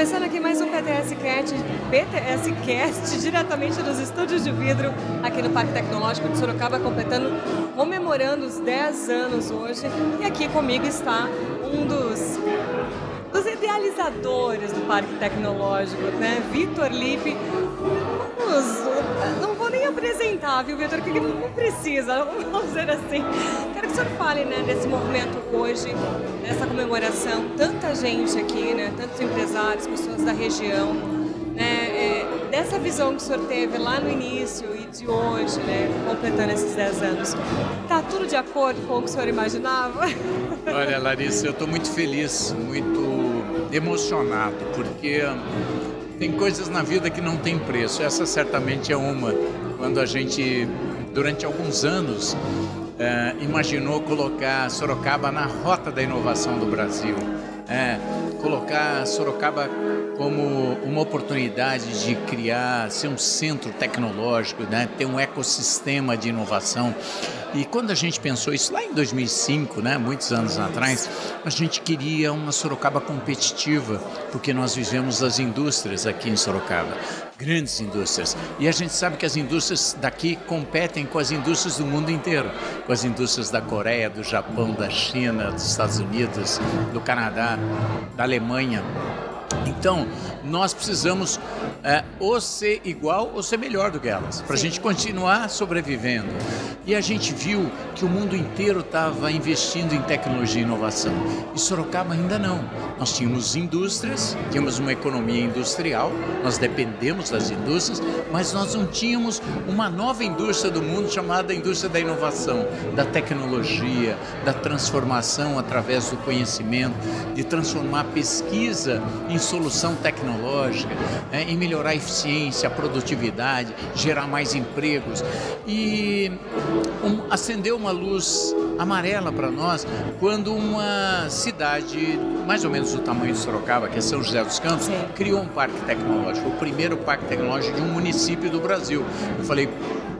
Começando aqui mais um PTS Cast, PTS Cast diretamente dos estúdios de vidro aqui no Parque Tecnológico de Sorocaba, completando, comemorando os 10 anos hoje. E aqui comigo está um dos, dos idealizadores do Parque Tecnológico, né? Vitor Lipe. Vamos, não apresentar, viu, Vitor? Que não precisa, vamos dizer assim. Quero que o senhor fale né, desse movimento hoje, dessa comemoração. Tanta gente aqui, né? Tantos empresários, pessoas da região. Né, é, dessa visão que o senhor teve lá no início e de hoje, né, completando esses 10 anos, está tudo de acordo com o que o senhor imaginava? Olha, Larissa, eu estou muito feliz, muito emocionado, porque tem coisas na vida que não tem preço. Essa certamente é uma. Quando a gente, durante alguns anos, é, imaginou colocar Sorocaba na rota da inovação do Brasil. É, colocar Sorocaba como uma oportunidade de criar, ser um centro tecnológico, né? ter um ecossistema de inovação. E quando a gente pensou isso lá em 2005, né, muitos anos atrás, a gente queria uma Sorocaba competitiva, porque nós vivemos as indústrias aqui em Sorocaba, grandes indústrias. E a gente sabe que as indústrias daqui competem com as indústrias do mundo inteiro, com as indústrias da Coreia, do Japão, da China, dos Estados Unidos, do Canadá, da Alemanha. Então, nós precisamos é, ou ser igual ou ser melhor do que elas, para a gente continuar sobrevivendo. E a gente viu que o mundo inteiro estava investindo em tecnologia e inovação. E Sorocaba ainda não. Nós tínhamos indústrias, tínhamos uma economia industrial, nós dependemos das indústrias, mas nós não tínhamos uma nova indústria do mundo chamada indústria da inovação, da tecnologia, da transformação através do conhecimento, de transformar pesquisa em solução tecnológica, é, em melhorar a eficiência, a produtividade, gerar mais empregos. E um, acendeu uma luz amarela para nós quando uma cidade, mais ou menos do tamanho de Sorocaba, que é São José dos Campos, Sim. criou um parque tecnológico, o primeiro parque tecnológico de um município do Brasil. Eu falei,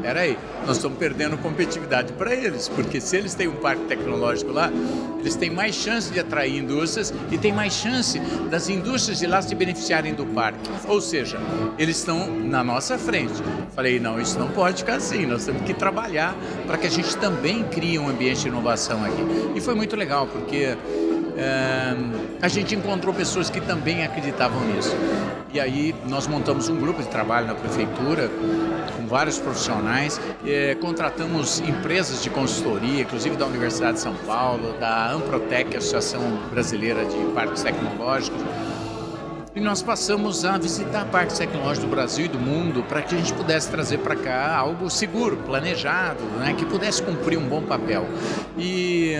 peraí, nós estamos perdendo competitividade para eles, porque se eles têm um parque tecnológico lá, eles têm mais chance de atrair indústrias e têm mais chance das indústrias de lá se beneficiarem do parque. Ou seja, eles estão na nossa frente. Falei, não, isso não pode ficar assim, nós temos que trabalhar para que a gente também crie um ambiente de inovação aqui. E foi muito legal, porque é, a gente encontrou pessoas que também acreditavam nisso. E aí nós montamos um grupo de trabalho na prefeitura vários profissionais, é, contratamos empresas de consultoria, inclusive da Universidade de São Paulo, da Amprotec, Associação Brasileira de Parques Tecnológicos. E nós passamos a visitar parques tecnológicos do Brasil e do mundo para que a gente pudesse trazer para cá algo seguro, planejado, né, que pudesse cumprir um bom papel. E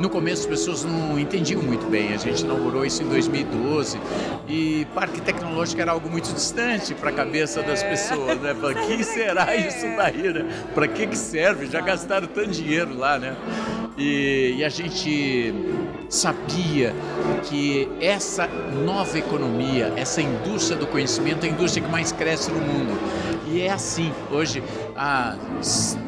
no começo as pessoas não entendiam muito bem. A gente inaugurou isso em 2012 e parque tecnológico era algo muito distante para a cabeça das pessoas, né? Para que será isso daí, né? Para que que serve? Já gastaram tanto dinheiro lá, né? E, e, a gente sabia que essa nova economia, essa indústria do conhecimento, é a indústria que mais cresce no mundo. E é assim, hoje, há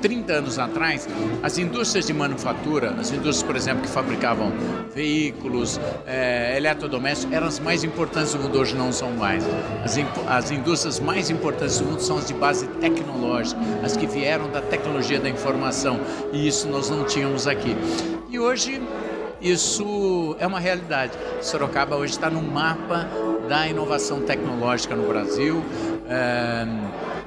30 anos atrás, as indústrias de manufatura, as indústrias, por exemplo, que fabricavam veículos, é, eletrodomésticos, eram as mais importantes do mundo, hoje não são mais. As, as indústrias mais importantes do mundo são as de base tecnológica, as que vieram da tecnologia da informação, e isso nós não tínhamos aqui. E hoje isso é uma realidade. Sorocaba hoje está no mapa da inovação tecnológica no Brasil. É,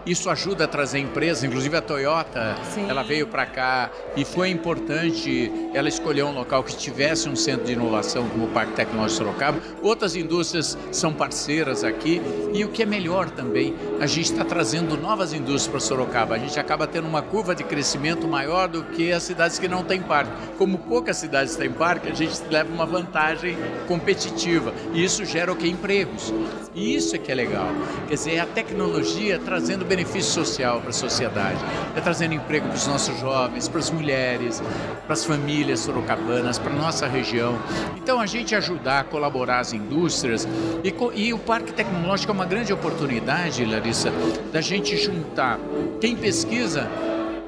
isso ajuda a trazer empresas, inclusive a Toyota, Sim. ela veio para cá e foi importante ela escolher um local que tivesse um centro de inovação como o Parque Tecnológico Sorocaba. Outras indústrias são parceiras aqui e o que é melhor também, a gente está trazendo novas indústrias para Sorocaba. A gente acaba tendo uma curva de crescimento maior do que as cidades que não têm parque. Como poucas cidades têm parque, a gente leva uma vantagem competitiva e isso gera o que? Empregos. E isso é que é legal. Quer dizer, é a tecnologia trazendo benefício social para a sociedade. É trazendo emprego para os nossos jovens, para as mulheres, para as famílias sorocabanas, para a nossa região. Então, a gente ajudar a colaborar as indústrias e, e o Parque Tecnológico é uma grande oportunidade, Larissa, da gente juntar quem pesquisa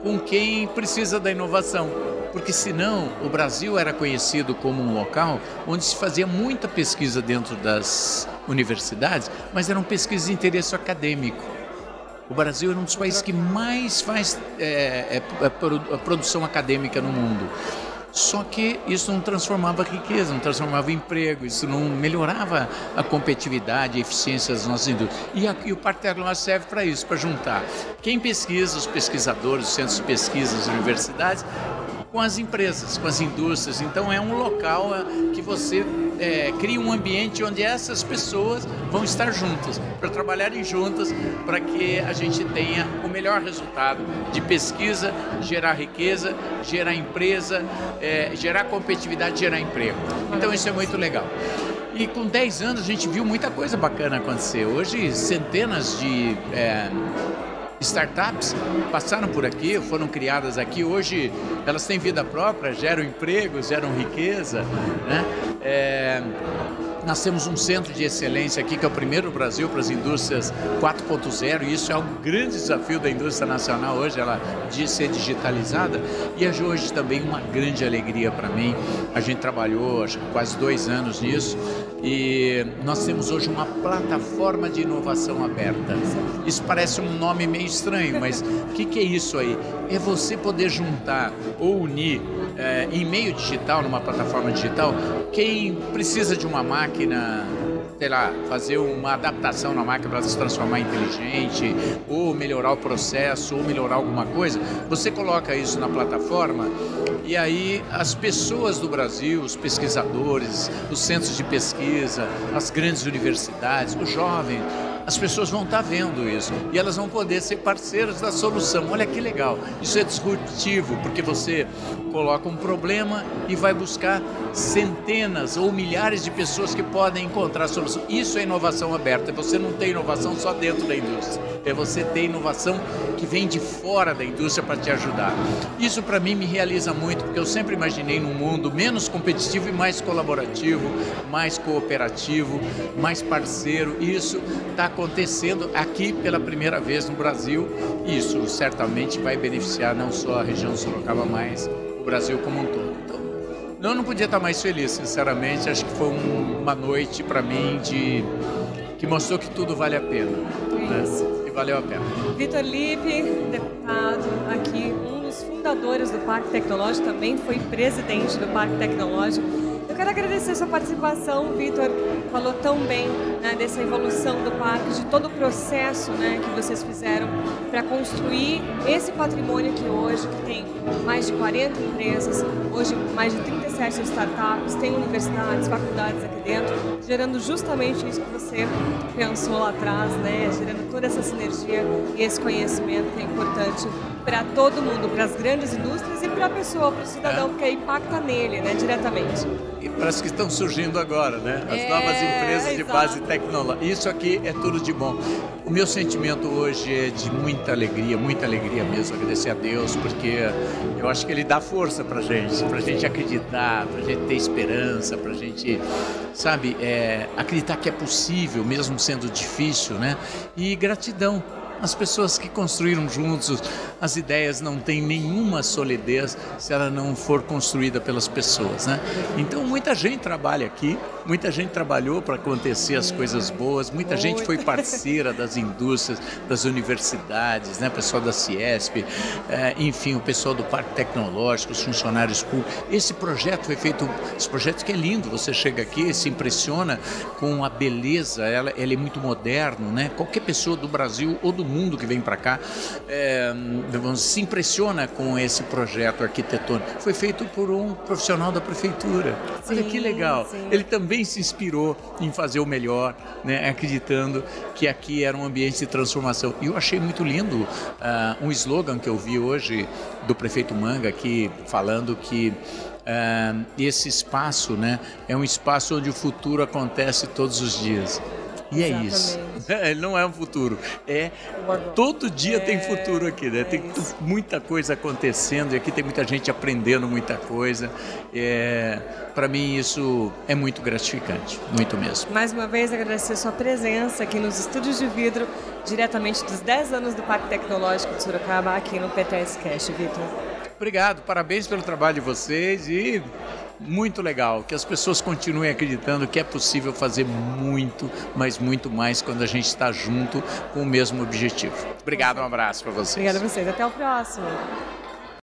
com quem precisa da inovação porque senão o Brasil era conhecido como um local onde se fazia muita pesquisa dentro das universidades, mas eram pesquisas de interesse acadêmico. O Brasil é um dos países que mais faz é, é, é, produção acadêmica no mundo. Só que isso não transformava riqueza, não transformava emprego, isso não melhorava a competitividade, a eficiência das nossas indústrias. E, aqui, o Tecnológico serve para isso, para juntar quem pesquisa, os pesquisadores, os centros de pesquisa, as universidades, com as empresas, com as indústrias. Então é um local eh, que você é, cria um ambiente onde essas pessoas vão estar juntas, para trabalharem juntas, para que a gente tenha o melhor resultado de pesquisa, gerar riqueza, gerar empresa, é, gerar competitividade, gerar emprego. Então isso é muito legal. E com 10 anos a gente viu muita coisa bacana acontecer. Hoje, centenas de é, startups passaram por aqui, foram criadas aqui. Hoje elas têm vida própria, geram empregos, geram riqueza. Né? É, nós temos um centro de excelência aqui, que é o primeiro no Brasil para as indústrias 4.0, e isso é um grande desafio da indústria nacional hoje, ela de ser digitalizada. E é hoje também uma grande alegria para mim. A gente trabalhou acho que quase dois anos nisso, e nós temos hoje uma plataforma de inovação aberta. Isso parece um nome meio estranho, mas o que, que, é isso aí? É você poder juntar ou unir é, em meio digital, numa plataforma digital, quem precisa de uma máquina sei lá, fazer uma adaptação na máquina para se transformar em inteligente, ou melhorar o processo, ou melhorar alguma coisa, você coloca isso na plataforma e aí as pessoas do Brasil, os pesquisadores, os centros de pesquisa, as grandes universidades, os jovens, as pessoas vão estar vendo isso e elas vão poder ser parceiras da solução. Olha que legal, isso é disruptivo, porque você coloca um problema e vai buscar centenas ou milhares de pessoas que podem encontrar a solução. Isso é inovação aberta. Você não tem inovação só dentro da indústria, é você ter inovação que vem de fora da indústria para te ajudar. Isso para mim me realiza muito, porque eu sempre imaginei num mundo menos competitivo e mais colaborativo, mais cooperativo, mais parceiro. Isso está acontecendo aqui pela primeira vez no Brasil e isso certamente vai beneficiar não só a região de Sorocaba, mas o Brasil como um todo. Então, eu não podia estar mais feliz, sinceramente. Acho que foi uma noite para mim de que mostrou que tudo vale a pena. Né? E valeu a pena. Vitor Lipe, deputado aqui, um dos fundadores do Parque Tecnológico, também foi presidente do Parque Tecnológico quero agradecer a sua participação, Vitor. Falou tão bem né, dessa evolução do parque, de todo o processo né, que vocês fizeram para construir esse patrimônio aqui hoje, que tem mais de 40 empresas, hoje mais de 37 startups, tem universidades, faculdades aqui dentro, gerando justamente isso que você pensou lá atrás, né, gerando toda essa sinergia e esse conhecimento que é importante para todo mundo, para as grandes indústrias e para a pessoa, para o cidadão, é. porque aí impacta nele, né, diretamente. Para as que estão surgindo agora, né? As é, novas empresas de base tecnológica. Isso aqui é tudo de bom. O meu sentimento hoje é de muita alegria, muita alegria mesmo, agradecer a Deus, porque eu acho que Ele dá força para gente, para gente acreditar, para gente ter esperança, para gente, sabe, é, acreditar que é possível, mesmo sendo difícil, né? E gratidão as pessoas que construíram juntos as ideias não têm nenhuma solidez se ela não for construída pelas pessoas, né? Então muita gente trabalha aqui, muita gente trabalhou para acontecer as coisas boas, muita gente foi parceira das indústrias, das universidades, né? Pessoal da Ciesp, é, enfim, o pessoal do Parque Tecnológico, os funcionários públicos. Esse projeto foi feito, esse projeto que é lindo. Você chega aqui, se impressiona com a beleza. Ela, ele é muito moderno, né? Qualquer pessoa do Brasil ou do mundo que vem para cá é, se impressiona com esse projeto arquitetônico. Foi feito por um profissional da prefeitura. Sim, Olha que legal. Sim. Ele também se inspirou em fazer o melhor, né, acreditando que aqui era um ambiente de transformação. E eu achei muito lindo uh, um slogan que eu vi hoje do prefeito Manga aqui falando que uh, esse espaço né, é um espaço onde o futuro acontece todos os dias. E é isso. Ele não é um futuro. É todo dia é... tem futuro aqui, né? É tem isso. muita coisa acontecendo e aqui tem muita gente aprendendo muita coisa. É, Para mim isso é muito gratificante, muito mesmo. Mais uma vez agradecer a sua presença aqui nos estúdios de vidro, diretamente dos 10 anos do Parque Tecnológico de Sorocaba, aqui no PTS Cash, Vitor. Obrigado, parabéns pelo trabalho de vocês e muito legal, que as pessoas continuem acreditando que é possível fazer muito, mas muito mais quando a gente está junto com o mesmo objetivo. Obrigado, um abraço para vocês. Obrigada a vocês, até o próximo.